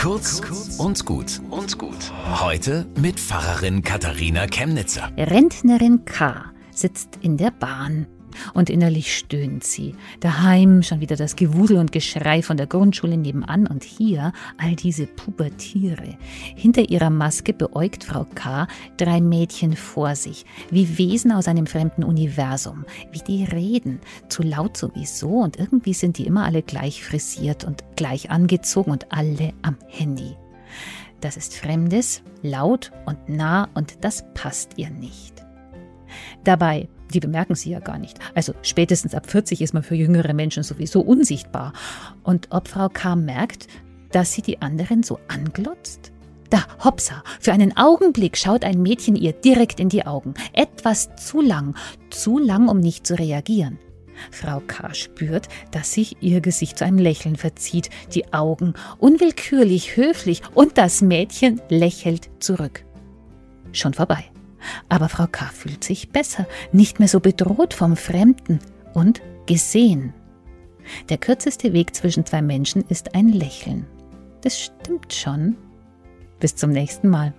Kurz und gut und gut. Heute mit Pfarrerin Katharina Chemnitzer. Rentnerin K. sitzt in der Bahn. Und innerlich stöhnt sie. Daheim schon wieder das Gewusel und Geschrei von der Grundschule nebenan und hier all diese Pubertiere. Hinter ihrer Maske beäugt Frau K. drei Mädchen vor sich, wie Wesen aus einem fremden Universum, wie die reden, zu laut sowieso und irgendwie sind die immer alle gleich frisiert und gleich angezogen und alle am Handy. Das ist Fremdes, laut und nah und das passt ihr nicht. Dabei die bemerken sie ja gar nicht. Also spätestens ab 40 ist man für jüngere Menschen sowieso unsichtbar. Und ob Frau K. merkt, dass sie die anderen so anglotzt? Da, hopsa, für einen Augenblick schaut ein Mädchen ihr direkt in die Augen. Etwas zu lang, zu lang, um nicht zu reagieren. Frau K. spürt, dass sich ihr Gesicht zu einem Lächeln verzieht, die Augen unwillkürlich höflich und das Mädchen lächelt zurück. Schon vorbei. Aber Frau K. fühlt sich besser, nicht mehr so bedroht vom Fremden und gesehen. Der kürzeste Weg zwischen zwei Menschen ist ein Lächeln. Das stimmt schon. Bis zum nächsten Mal.